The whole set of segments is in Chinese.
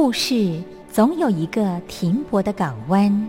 故事总有一个停泊的港湾。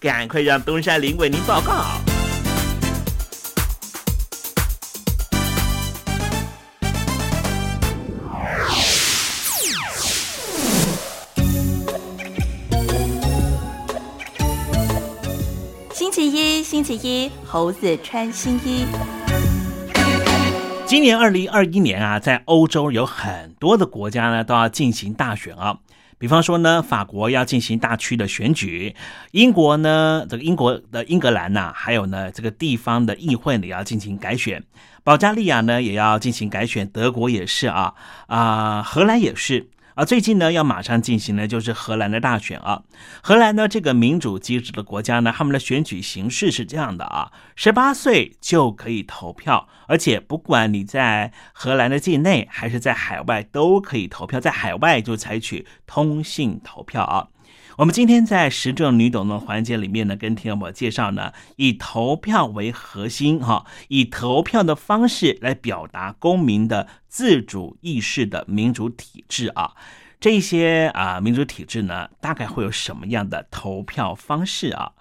赶快让东山林为您报告。星期一，星期一，猴子穿新衣。今年二零二一年啊，在欧洲有很多的国家呢都要进行大选啊。比方说呢，法国要进行大区的选举，英国呢，这个英国的英格兰呐，还有呢，这个地方的议会呢要进行改选，保加利亚呢也要进行改选，德国也是啊，啊，荷兰也是。啊，最近呢要马上进行的就是荷兰的大选啊。荷兰呢这个民主机制的国家呢，他们的选举形式是这样的啊：十八岁就可以投票，而且不管你在荷兰的境内还是在海外都可以投票，在海外就采取通信投票啊。我们今天在时政女懂的环节里面呢，跟听众朋友介绍呢，以投票为核心哈，以投票的方式来表达公民的自主意识的民主体制啊。这些啊民主体制呢，大概会有什么样的投票方式啊？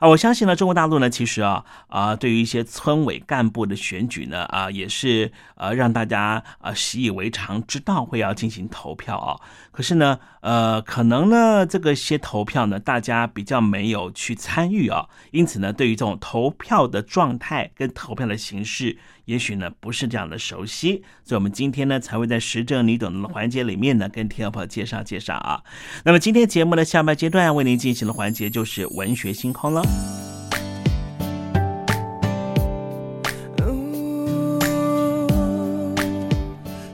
啊，我相信呢，中国大陆呢，其实啊啊，对于一些村委干部的选举呢，啊，也是呃让大家啊习以为常，知道会要进行投票啊。可是呢，呃，可能呢，这个些投票呢，大家比较没有去参与啊，因此呢，对于这种投票的状态跟投票的形式，也许呢不是这样的熟悉，所以我们今天呢才会在时政你懂的环节里面呢，跟听众朋友介绍介绍啊。那么今天节目的下半阶段为您进行的环节就是文学星空了。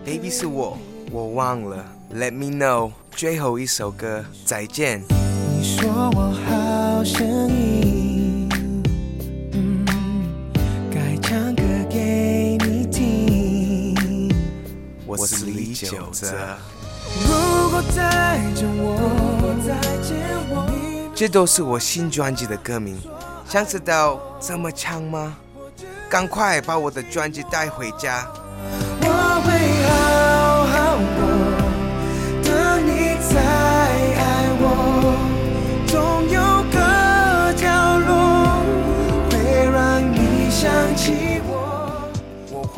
Baby 是我，我忘了。Let me know，最后一首歌，再见。你说我好声我是李九泽。如果再见我，再见我，这都是我新专辑的歌名，想知道怎么唱吗？赶快把我的专辑带回家。我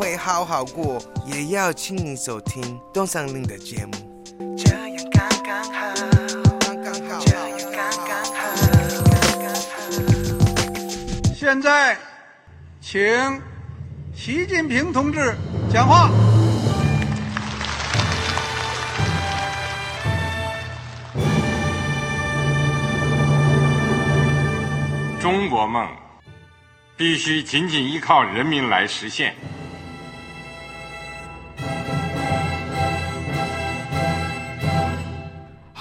会好好过，也要请你收听东山林的节目。这样刚刚好，刚刚好，这样刚刚好，刚刚好。现在，请习近平同志讲话。中国梦必须紧紧依靠人民来实现。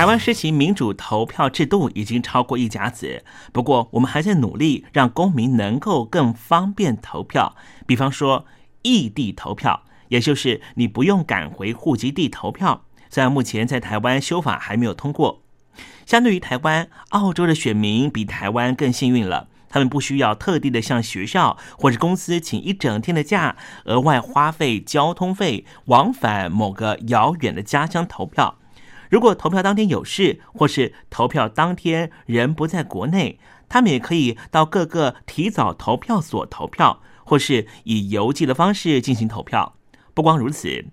台湾实行民主投票制度已经超过一甲子，不过我们还在努力让公民能够更方便投票。比方说异地投票，也就是你不用赶回户籍地投票。虽然目前在台湾修法还没有通过，相对于台湾，澳洲的选民比台湾更幸运了，他们不需要特地的向学校或者公司请一整天的假，额外花费交通费往返某个遥远的家乡投票。如果投票当天有事，或是投票当天人不在国内，他们也可以到各个提早投票所投票，或是以邮寄的方式进行投票。不光如此，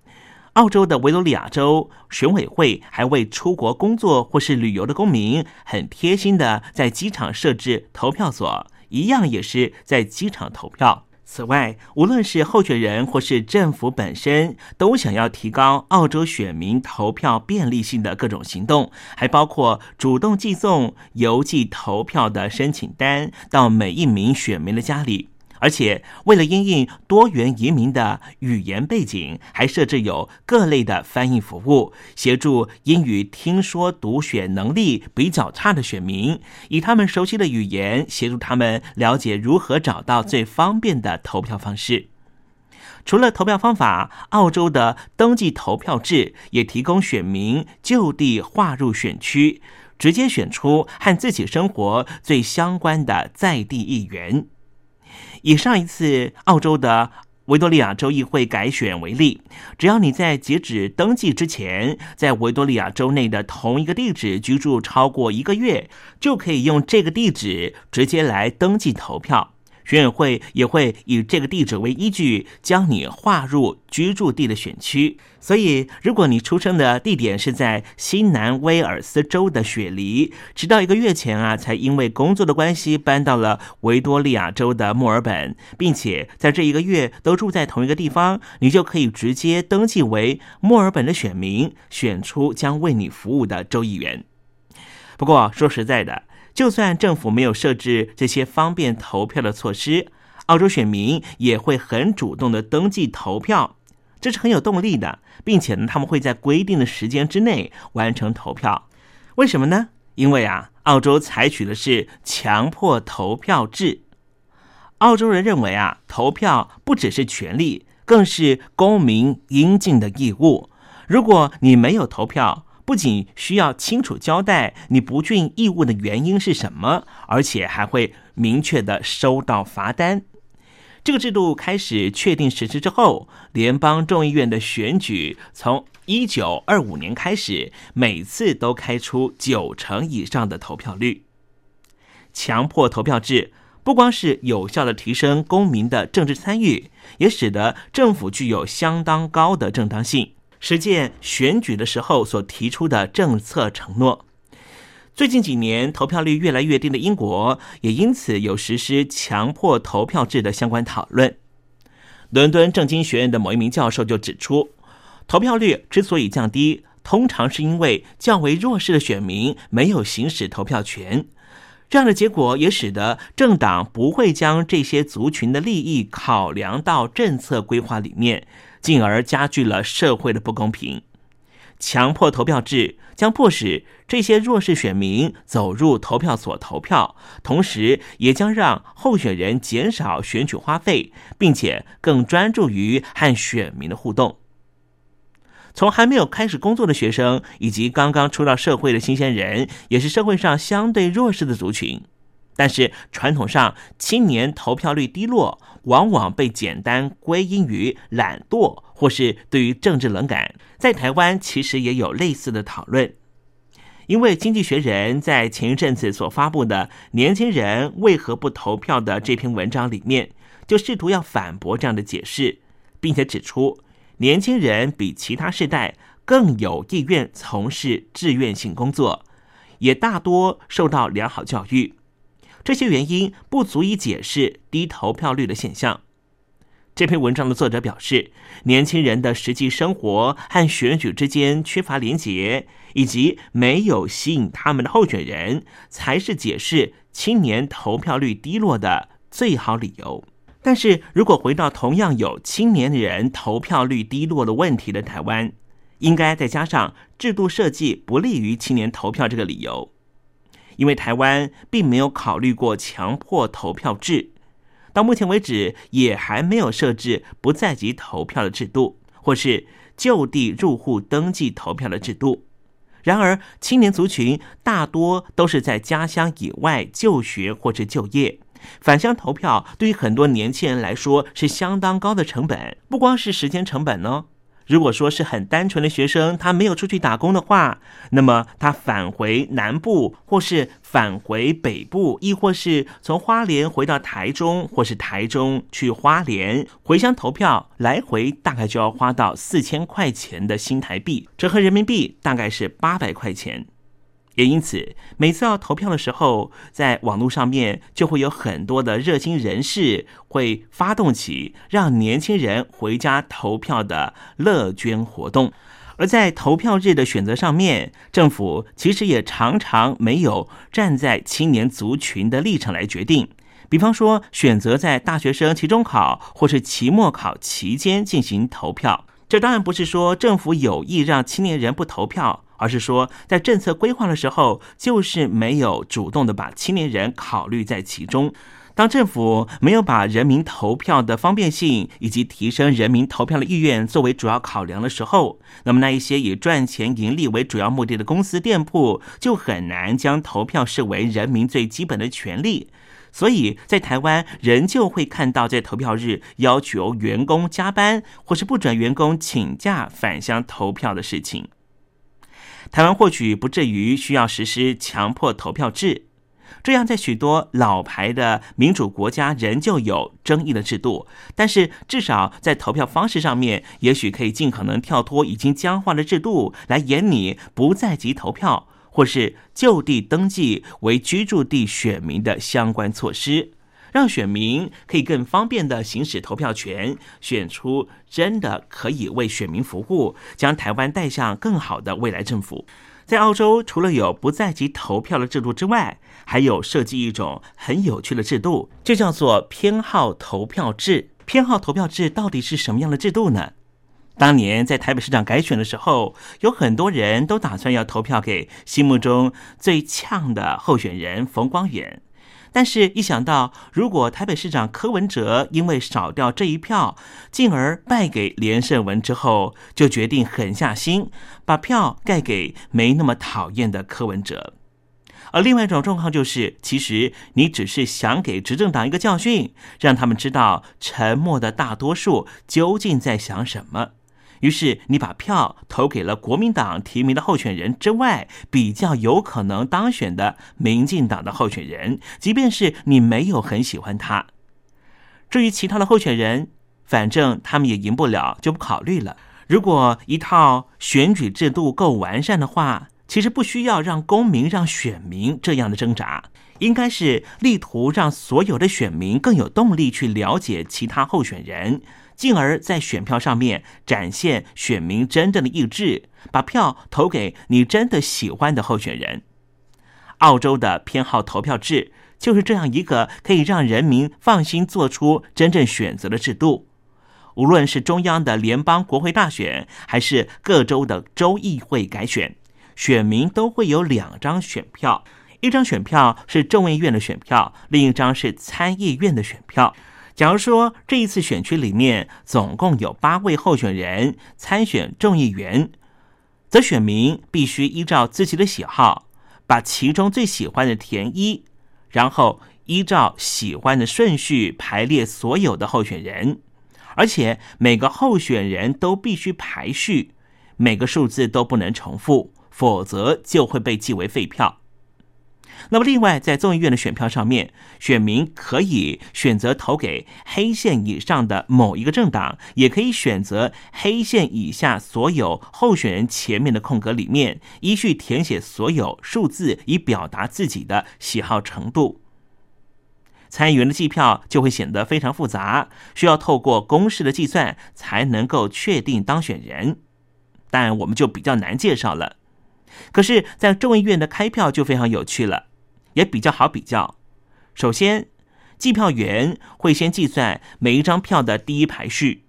澳洲的维多利亚州选委会还为出国工作或是旅游的公民，很贴心的在机场设置投票所，一样也是在机场投票。此外，无论是候选人或是政府本身，都想要提高澳洲选民投票便利性的各种行动，还包括主动寄送邮寄投票的申请单到每一名选民的家里。而且，为了因应多元移民的语言背景，还设置有各类的翻译服务，协助英语听说读写能力比较差的选民，以他们熟悉的语言协助他们了解如何找到最方便的投票方式。除了投票方法，澳洲的登记投票制也提供选民就地划入选区，直接选出和自己生活最相关的在地议员。以上一次澳洲的维多利亚州议会改选为例，只要你在截止登记之前，在维多利亚州内的同一个地址居住超过一个月，就可以用这个地址直接来登记投票。选委会也会以这个地址为依据，将你划入居住地的选区。所以，如果你出生的地点是在新南威尔斯州的雪梨，直到一个月前啊，才因为工作的关系搬到了维多利亚州的墨尔本，并且在这一个月都住在同一个地方，你就可以直接登记为墨尔本的选民，选出将为你服务的州议员。不过，说实在的。就算政府没有设置这些方便投票的措施，澳洲选民也会很主动的登记投票，这是很有动力的，并且呢，他们会在规定的时间之内完成投票。为什么呢？因为啊，澳洲采取的是强迫投票制。澳洲人认为啊，投票不只是权利，更是公民应尽的义务。如果你没有投票，不仅需要清楚交代你不尽义务的原因是什么，而且还会明确的收到罚单。这个制度开始确定实施之后，联邦众议院的选举从一九二五年开始，每次都开出九成以上的投票率。强迫投票制不光是有效的提升公民的政治参与，也使得政府具有相当高的正当性。实践选举的时候所提出的政策承诺。最近几年投票率越来越低的英国，也因此有实施强迫投票制的相关讨论。伦敦政经学院的某一名教授就指出，投票率之所以降低，通常是因为较为弱势的选民没有行使投票权。这样的结果也使得政党不会将这些族群的利益考量到政策规划里面。进而加剧了社会的不公平。强迫投票制将迫使这些弱势选民走入投票所投票，同时也将让候选人减少选举花费，并且更专注于和选民的互动。从还没有开始工作的学生，以及刚刚出到社会的新鲜人，也是社会上相对弱势的族群。但是传统上，青年投票率低落，往往被简单归因于懒惰，或是对于政治冷感。在台湾，其实也有类似的讨论。因为《经济学人》在前一阵子所发布的“年轻人为何不投票”的这篇文章里面，就试图要反驳这样的解释，并且指出，年轻人比其他世代更有意愿从事志愿性工作，也大多受到良好教育。这些原因不足以解释低投票率的现象。这篇文章的作者表示，年轻人的实际生活和选举之间缺乏连结，以及没有吸引他们的候选人，才是解释青年投票率低落的最好理由。但是如果回到同样有青年人投票率低落的问题的台湾，应该再加上制度设计不利于青年投票这个理由，因为台湾并没有考虑过强迫投票制。到目前为止，也还没有设置不在籍投票的制度，或是就地入户登记投票的制度。然而，青年族群大多都是在家乡以外就学或者就业，返乡投票对于很多年轻人来说是相当高的成本，不光是时间成本呢。如果说是很单纯的学生，他没有出去打工的话，那么他返回南部，或是返回北部，亦或是从花莲回到台中，或是台中去花莲回乡投票，来回大概就要花到四千块钱的新台币，折合人民币大概是八百块钱。也因此，每次要投票的时候，在网络上面就会有很多的热心人士会发动起让年轻人回家投票的乐捐活动。而在投票日的选择上面，政府其实也常常没有站在青年族群的立场来决定。比方说，选择在大学生期中考或是期末考期间进行投票，这当然不是说政府有意让青年人不投票。而是说，在政策规划的时候，就是没有主动的把青年人考虑在其中。当政府没有把人民投票的方便性以及提升人民投票的意愿作为主要考量的时候，那么那一些以赚钱盈利为主要目的的公司店铺，就很难将投票视为人民最基本的权利。所以在台湾，仍旧会看到在投票日要求员工加班，或是不准员工请假返乡投票的事情。台湾或许不至于需要实施强迫投票制，这样在许多老牌的民主国家仍旧有争议的制度。但是至少在投票方式上面，也许可以尽可能跳脱已经僵化的制度，来演拟不在籍投票或是就地登记为居住地选民的相关措施。让选民可以更方便的行使投票权，选出真的可以为选民服务，将台湾带向更好的未来政府。在澳洲，除了有不在籍投票的制度之外，还有设计一种很有趣的制度，就叫做偏好投票制。偏好投票制到底是什么样的制度呢？当年在台北市长改选的时候，有很多人都打算要投票给心目中最呛的候选人冯光远。但是，一想到如果台北市长柯文哲因为少掉这一票，进而败给连胜文之后，就决定狠下心把票盖给没那么讨厌的柯文哲。而另外一种状况就是，其实你只是想给执政党一个教训，让他们知道沉默的大多数究竟在想什么。于是你把票投给了国民党提名的候选人之外比较有可能当选的民进党的候选人，即便是你没有很喜欢他。至于其他的候选人，反正他们也赢不了，就不考虑了。如果一套选举制度够完善的话，其实不需要让公民、让选民这样的挣扎，应该是力图让所有的选民更有动力去了解其他候选人。进而，在选票上面展现选民真正的意志，把票投给你真的喜欢的候选人。澳洲的偏好投票制就是这样一个可以让人民放心做出真正选择的制度。无论是中央的联邦国会大选，还是各州的州议会改选，选民都会有两张选票，一张选票是众议院的选票，另一张是参议院的选票。假如说这一次选区里面总共有八位候选人参选众议员，则选民必须依照自己的喜好，把其中最喜欢的填一，然后依照喜欢的顺序排列所有的候选人，而且每个候选人都必须排序，每个数字都不能重复，否则就会被记为废票。那么，另外，在众议院的选票上面，选民可以选择投给黑线以上的某一个政党，也可以选择黑线以下所有候选人前面的空格里面，依序填写所有数字，以表达自己的喜好程度。参议员的计票就会显得非常复杂，需要透过公式的计算才能够确定当选人。但我们就比较难介绍了。可是，在众议院的开票就非常有趣了，也比较好比较。首先，计票员会先计算每一张票的第一排序。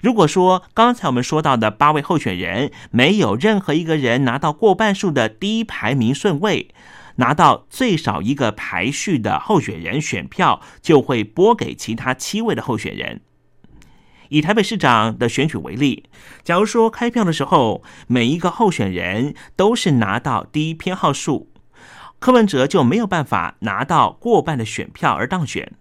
如果说刚才我们说到的八位候选人没有任何一个人拿到过半数的第一排名顺位，拿到最少一个排序的候选人选票，就会拨给其他七位的候选人。以台北市长的选举为例，假如说开票的时候，每一个候选人都是拿到第一偏好数，柯文哲就没有办法拿到过半的选票而当选。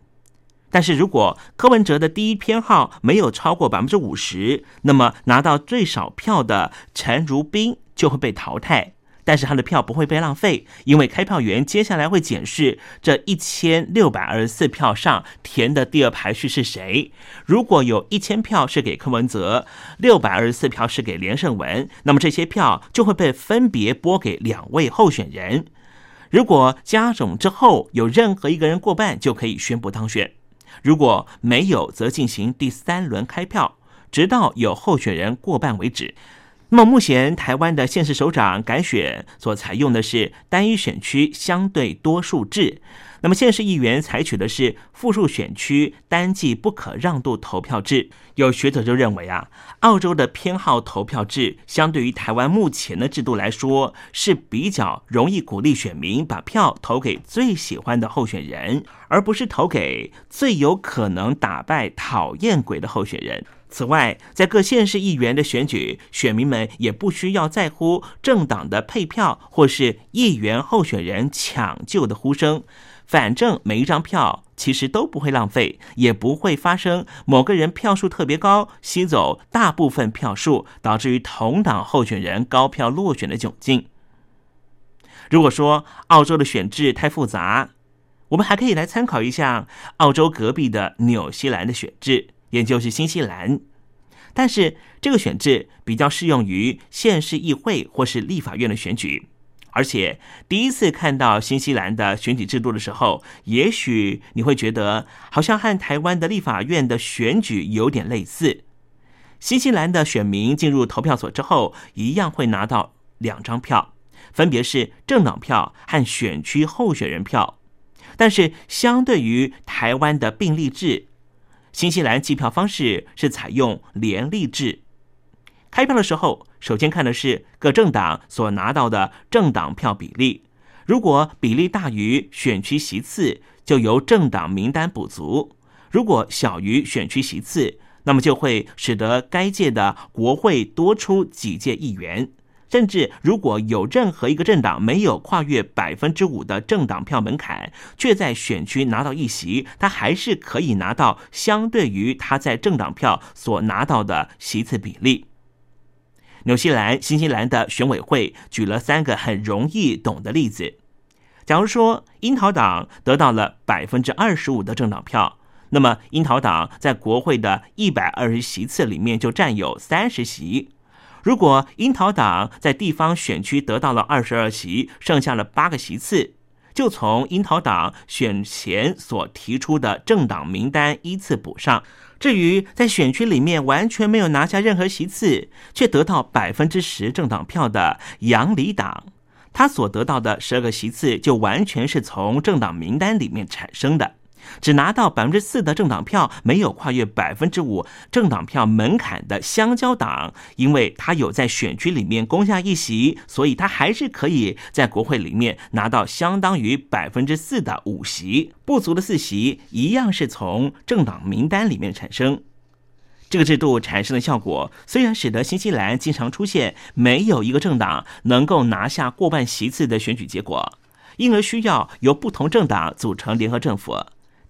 但是如果柯文哲的第一偏好没有超过百分之五十，那么拿到最少票的陈如冰就会被淘汰。但是他的票不会被浪费，因为开票员接下来会检视这一千六百二十四票上填的第二排序是谁。如果有一千票是给柯文哲，六百二十四票是给连胜文，那么这些票就会被分别拨给两位候选人。如果加总之后有任何一个人过半，就可以宣布当选；如果没有，则进行第三轮开票，直到有候选人过半为止。那么目前台湾的县市首长改选所采用的是单一选区相对多数制，那么县市议员采取的是复数选区单计不可让渡投票制。有学者就认为啊，澳洲的偏好投票制相对于台湾目前的制度来说是比较容易鼓励选民把票投给最喜欢的候选人，而不是投给最有可能打败讨厌鬼的候选人。此外，在各县市议员的选举，选民们也不需要在乎政党的配票或是议员候选人抢救的呼声。反正每一张票其实都不会浪费，也不会发生某个人票数特别高，吸走大部分票数，导致于同党候选人高票落选的窘境。如果说澳洲的选制太复杂，我们还可以来参考一下澳洲隔壁的纽西兰的选制。也就是新西兰，但是这个选制比较适用于县市议会或是立法院的选举，而且第一次看到新西兰的选举制度的时候，也许你会觉得好像和台湾的立法院的选举有点类似。新西兰的选民进入投票所之后，一样会拿到两张票，分别是政党票和选区候选人票，但是相对于台湾的并立制。新西兰计票方式是采用联立制，开票的时候，首先看的是各政党所拿到的政党票比例，如果比例大于选区席次，就由政党名单补足；如果小于选区席次，那么就会使得该届的国会多出几届议员。甚至如果有任何一个政党没有跨越百分之五的政党票门槛，却在选区拿到一席，他还是可以拿到相对于他在政党票所拿到的席次比例。纽西兰、新西兰的选委会举了三个很容易懂的例子。假如说樱桃党得到了百分之二十五的政党票，那么樱桃党在国会的一百二十席次里面就占有三十席。如果樱桃党在地方选区得到了二十二席，剩下了八个席次，就从樱桃党选前所提出的政党名单依次补上。至于在选区里面完全没有拿下任何席次，却得到百分之十政党票的杨里党，他所得到的十二个席次就完全是从政党名单里面产生的。只拿到百分之四的政党票，没有跨越百分之五政党票门槛的香蕉党，因为他有在选区里面攻下一席，所以他还是可以在国会里面拿到相当于百分之四的五席，不足的四席一样是从政党名单里面产生。这个制度产生的效果，虽然使得新西兰经常出现没有一个政党能够拿下过半席次的选举结果，因而需要由不同政党组成联合政府。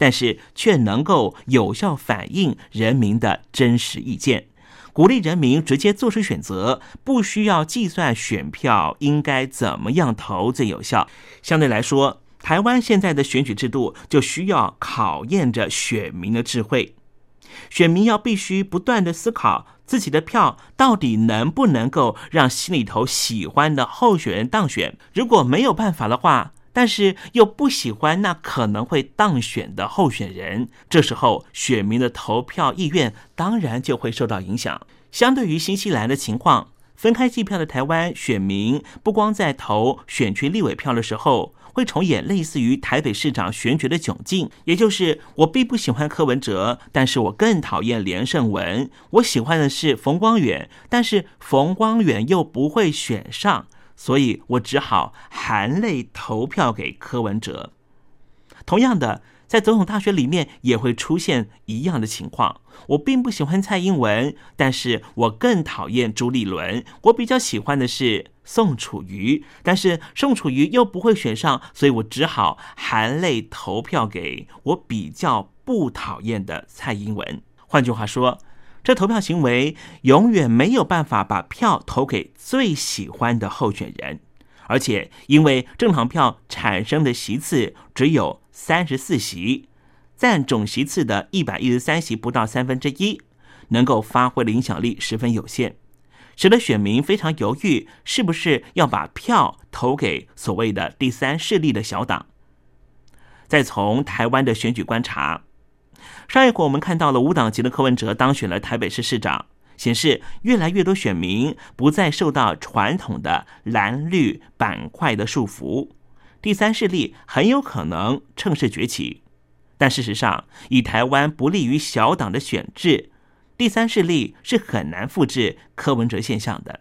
但是却能够有效反映人民的真实意见，鼓励人民直接做出选择，不需要计算选票应该怎么样投最有效。相对来说，台湾现在的选举制度就需要考验着选民的智慧，选民要必须不断的思考自己的票到底能不能够让心里头喜欢的候选人当选。如果没有办法的话，但是又不喜欢那可能会当选的候选人，这时候选民的投票意愿当然就会受到影响。相对于新西兰的情况，分开计票的台湾选民不光在投选区立委票的时候，会重演类似于台北市长选举的窘境，也就是我并不喜欢柯文哲，但是我更讨厌连胜文。我喜欢的是冯光远，但是冯光远又不会选上。所以我只好含泪投票给柯文哲。同样的，在总统大学里面也会出现一样的情况。我并不喜欢蔡英文，但是我更讨厌朱立伦。我比较喜欢的是宋楚瑜，但是宋楚瑜又不会选上，所以我只好含泪投票给我比较不讨厌的蔡英文。换句话说。这投票行为永远没有办法把票投给最喜欢的候选人，而且因为正常票产生的席次只有三十四席，占总席次的一百一十三席不到三分之一，能够发挥的影响力十分有限，使得选民非常犹豫，是不是要把票投给所谓的第三势力的小党。再从台湾的选举观察。上一回我们看到了无党籍的柯文哲当选了台北市市长，显示越来越多选民不再受到传统的蓝绿板块的束缚，第三势力很有可能趁势崛起。但事实上，以台湾不利于小党的选制，第三势力是很难复制柯文哲现象的。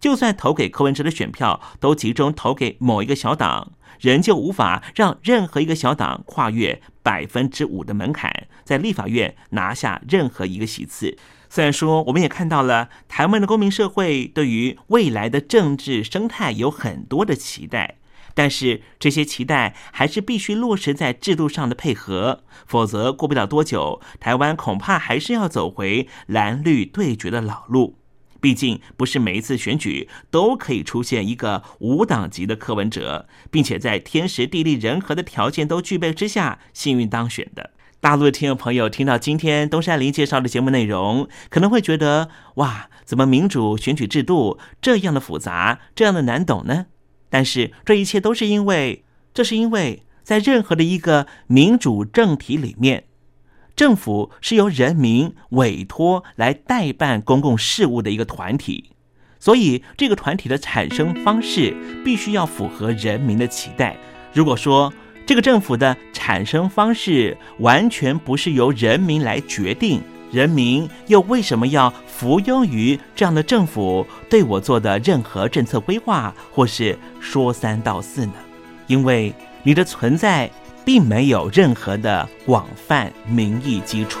就算投给柯文哲的选票都集中投给某一个小党。仍旧无法让任何一个小党跨越百分之五的门槛，在立法院拿下任何一个席次。虽然说我们也看到了台湾的公民社会对于未来的政治生态有很多的期待，但是这些期待还是必须落实在制度上的配合，否则过不了多久，台湾恐怕还是要走回蓝绿对决的老路。毕竟不是每一次选举都可以出现一个无党籍的柯文哲，并且在天时地利人和的条件都具备之下幸运当选的。大陆的听众朋友听到今天东山林介绍的节目内容，可能会觉得哇，怎么民主选举制度这样的复杂，这样的难懂呢？但是这一切都是因为，这是因为在任何的一个民主政体里面。政府是由人民委托来代办公共事务的一个团体，所以这个团体的产生方式必须要符合人民的期待。如果说这个政府的产生方式完全不是由人民来决定，人民又为什么要服庸于这样的政府对我做的任何政策规划，或是说三道四呢？因为你的存在。并没有任何的广泛民意基础。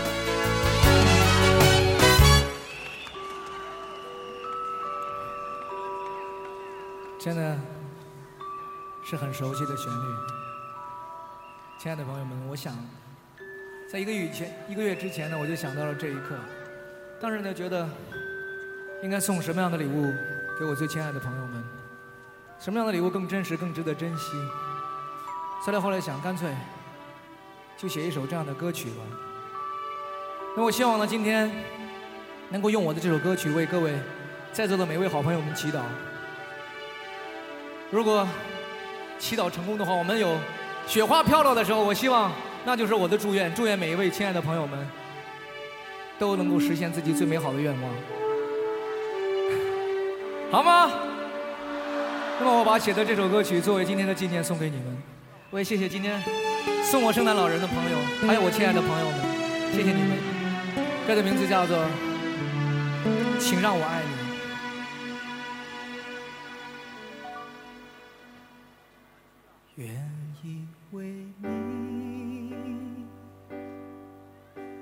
真的是很熟悉的旋律，亲爱的朋友们，我想在一个月前一个月之前呢，我就想到了这一刻，当时呢觉得应该送什么样的礼物给我最亲爱的朋友们，什么样的礼物更真实、更值得珍惜。所以后来想，干脆就写一首这样的歌曲吧。那我希望呢，今天能够用我的这首歌曲为各位在座的每位好朋友们祈祷。如果祈祷成功的话，我们有雪花飘落的时候，我希望那就是我的祝愿。祝愿每一位亲爱的朋友们都能够实现自己最美好的愿望，好吗？那么我把写的这首歌曲作为今天的纪念送给你们。我也谢谢今天送我圣诞老人的朋友，还有我亲爱的朋友们，谢谢你们。歌的名字叫做《请让我爱你》。愿意为你，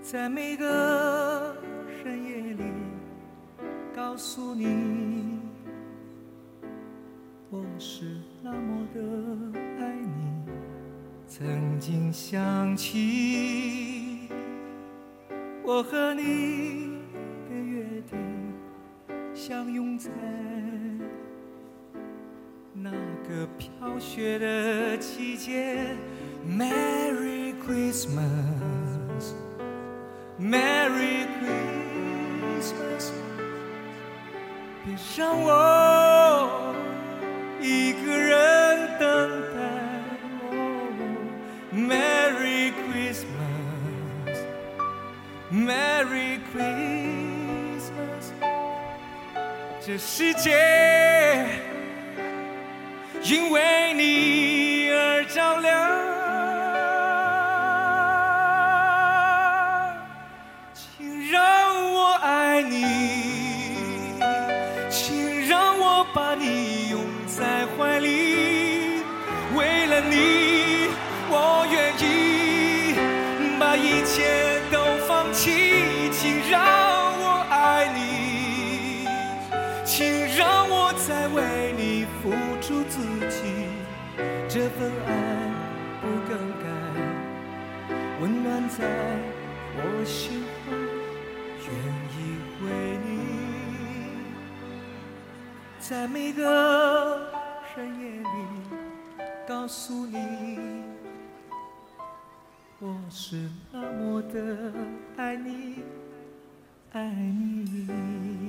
在每个深夜里告诉你，我是那么的爱你。曾经想起我和你的约定，相拥在。那个飘雪的季节，Merry Christmas，Merry Christmas，别让我一个人等待。Merry Christmas，Merry Christmas，这世界。因为你。这份爱不更改，温暖在我心怀，愿意为你，在每个深夜里告诉你，我是那么的爱你，爱你。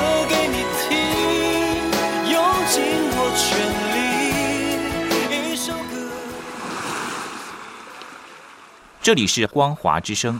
这里是光华之声。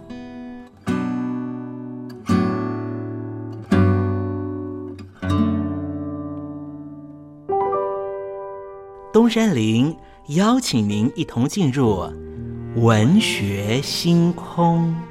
东山林邀请您一同进入文学星空。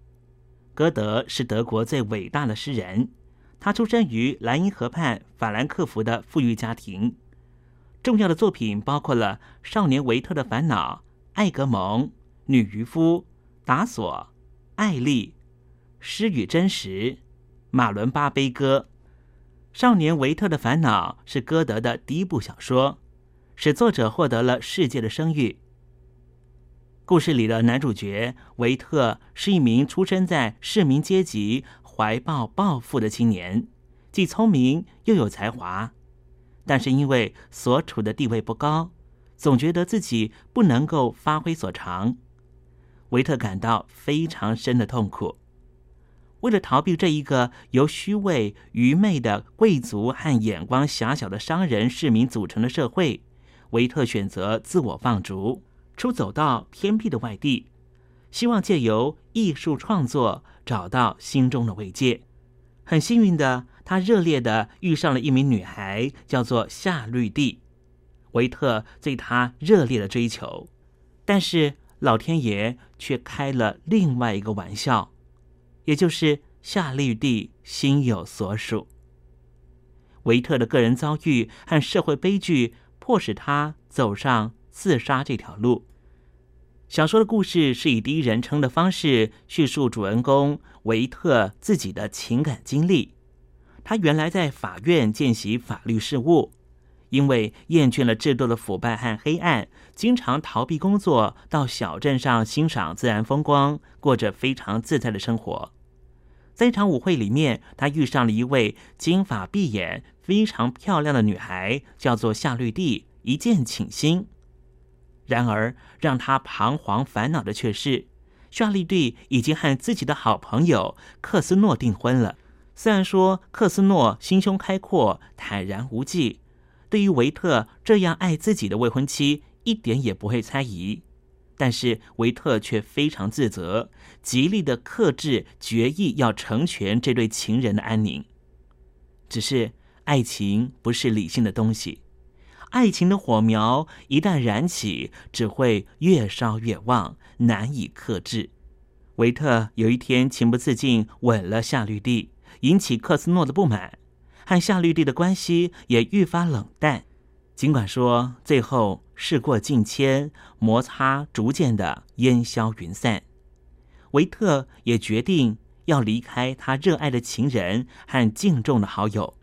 歌德是德国最伟大的诗人，他出生于莱茵河畔法兰克福的富裕家庭。重要的作品包括了《少年维特的烦恼》《艾格蒙》《女渔夫》《达索》《艾丽》《诗与真实》《马伦巴悲歌》。《少年维特的烦恼》是歌德的第一部小说。使作者获得了世界的声誉。故事里的男主角维特是一名出生在市民阶级、怀抱抱负的青年，既聪明又有才华，但是因为所处的地位不高，总觉得自己不能够发挥所长。维特感到非常深的痛苦。为了逃避这一个由虚伪、愚昧的贵族和眼光狭小的商人、市民组成的社会。维特选择自我放逐，出走到偏僻的外地，希望借由艺术创作找到心中的慰藉。很幸运的，他热烈的遇上了一名女孩，叫做夏绿蒂。维特对她热烈的追求，但是老天爷却开了另外一个玩笑，也就是夏绿蒂心有所属。维特的个人遭遇和社会悲剧。迫使他走上自杀这条路。小说的故事是以第一人称的方式叙述主人公维特自己的情感经历。他原来在法院见习法律事务，因为厌倦了制度的腐败和黑暗，经常逃避工作，到小镇上欣赏自然风光，过着非常自在的生活。在一场舞会里面，他遇上了一位金发碧眼。非常漂亮的女孩叫做夏绿蒂，一见倾心。然而，让他彷徨烦恼的却是，夏绿蒂已经和自己的好朋友克斯诺订婚了。虽然说克斯诺心胸开阔、坦然无忌，对于维特这样爱自己的未婚妻一点也不会猜疑，但是维特却非常自责，极力的克制，决意要成全这对情人的安宁。只是。爱情不是理性的东西，爱情的火苗一旦燃起，只会越烧越旺，难以克制。维特有一天情不自禁吻了夏绿蒂，引起克斯诺的不满，和夏绿蒂的关系也愈发冷淡。尽管说最后事过境迁，摩擦逐渐的烟消云散，维特也决定要离开他热爱的情人和敬重的好友。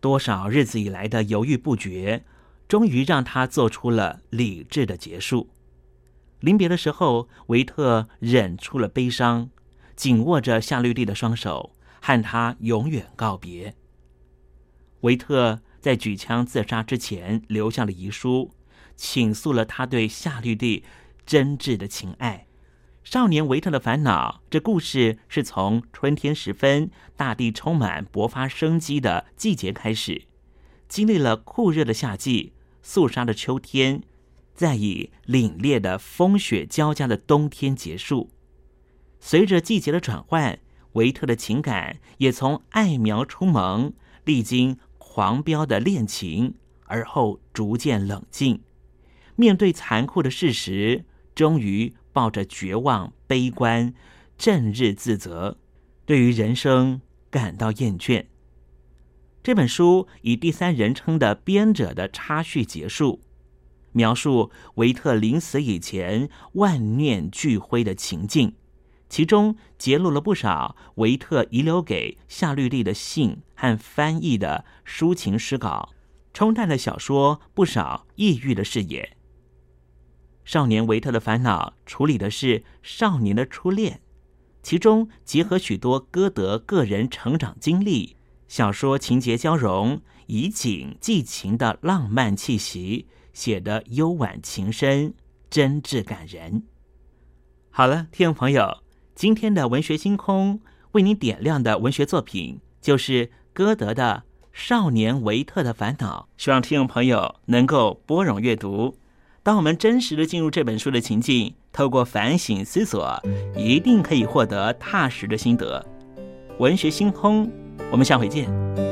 多少日子以来的犹豫不决，终于让他做出了理智的结束。临别的时候，维特忍出了悲伤，紧握着夏绿蒂的双手，和他永远告别。维特在举枪自杀之前留下了遗书，倾诉了他对夏绿蒂真挚的情爱。少年维特的烦恼，这故事是从春天时分，大地充满勃发生机的季节开始，经历了酷热的夏季、肃杀的秋天，再以凛冽的风雪交加的冬天结束。随着季节的转换，维特的情感也从爱苗初萌，历经狂飙的恋情，而后逐渐冷静，面对残酷的事实，终于。抱着绝望、悲观、正日自责，对于人生感到厌倦。这本书以第三人称的编者的插叙结束，描述维特临死以前万念俱灰的情境，其中揭露了不少维特遗留给夏绿蒂的信和翻译的抒情诗稿，冲淡了小说不少抑郁的视野。少年维特的烦恼处理的是少年的初恋，其中结合许多歌德个人成长经历，小说情节交融，以景寄情的浪漫气息，写得幽婉情深，真挚感人。好了，听众朋友，今天的文学星空，为您点亮的文学作品，就是歌德的《少年维特的烦恼》。希望听众朋友能够拨冗阅读。当我们真实的进入这本书的情境，透过反省思索，一定可以获得踏实的心得。文学星空，我们下回见。